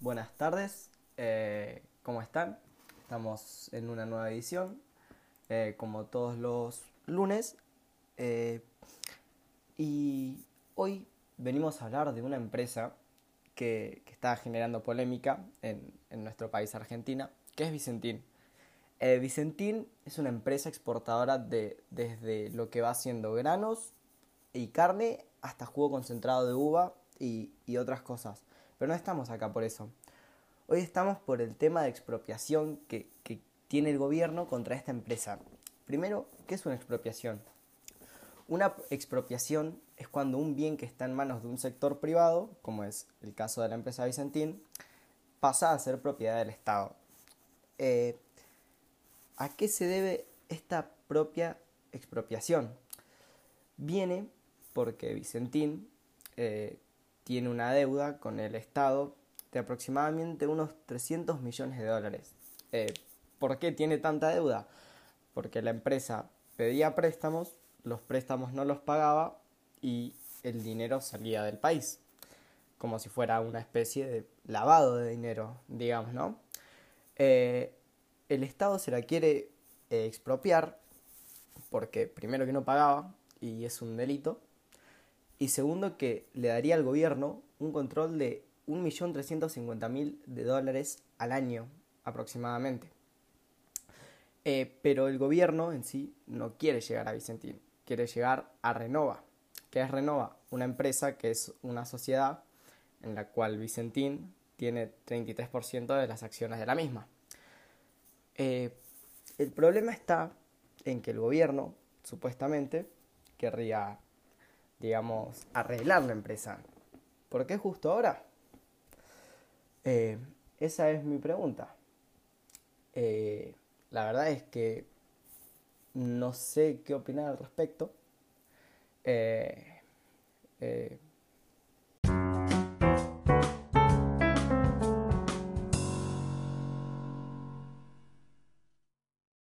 buenas tardes. Eh, ¿Cómo están? Estamos en una nueva edición, eh, como todos los lunes. eh, y hoy venimos a hablar de una empresa que, está generando polémica en, nuestro país, Argentina, que es Vicentín. Eh, Vicentín es una empresa exportadora de, desde lo que va haciendo granos y carne hasta jugo concentrado de uva y otras cosas. No estamos acá por eso. Hoy estamos por el tema de expropiación que, que tiene el gobierno contra esta empresa. Primero, ¿qué es una expropiación? Una expropiación es cuando un bien que está en manos de un sector privado, como es el caso de la empresa Vicentín, pasa a ser propiedad del Estado. Eh, ¿A qué se debe esta propia expropiación? Viene porque Vicentín eh, tiene una deuda con el Estado de aproximadamente unos 300 millones de dólares. Eh, ¿Por qué tiene tanta deuda? Porque la empresa pedía préstamos, los préstamos no los pagaba y el dinero salía del país, como si fuera una especie de lavado de dinero, digamos, ¿no? Eh, el Estado se la quiere eh, expropiar porque primero que no pagaba y es un delito y segundo que le daría al gobierno un control de 1.350.000 de dólares al año aproximadamente. Eh, pero el gobierno en sí no quiere llegar a Vicentín, quiere llegar a Renova. ¿Qué es Renova? Una empresa que es una sociedad en la cual Vicentín tiene 33% de las acciones de la misma. Eh, el problema está en que el gobierno, supuestamente, querría, digamos, arreglar la empresa. ¿Por qué justo ahora? Eh, esa es mi pregunta. Eh, la verdad es que no sé qué opinar al respecto. Eh, eh,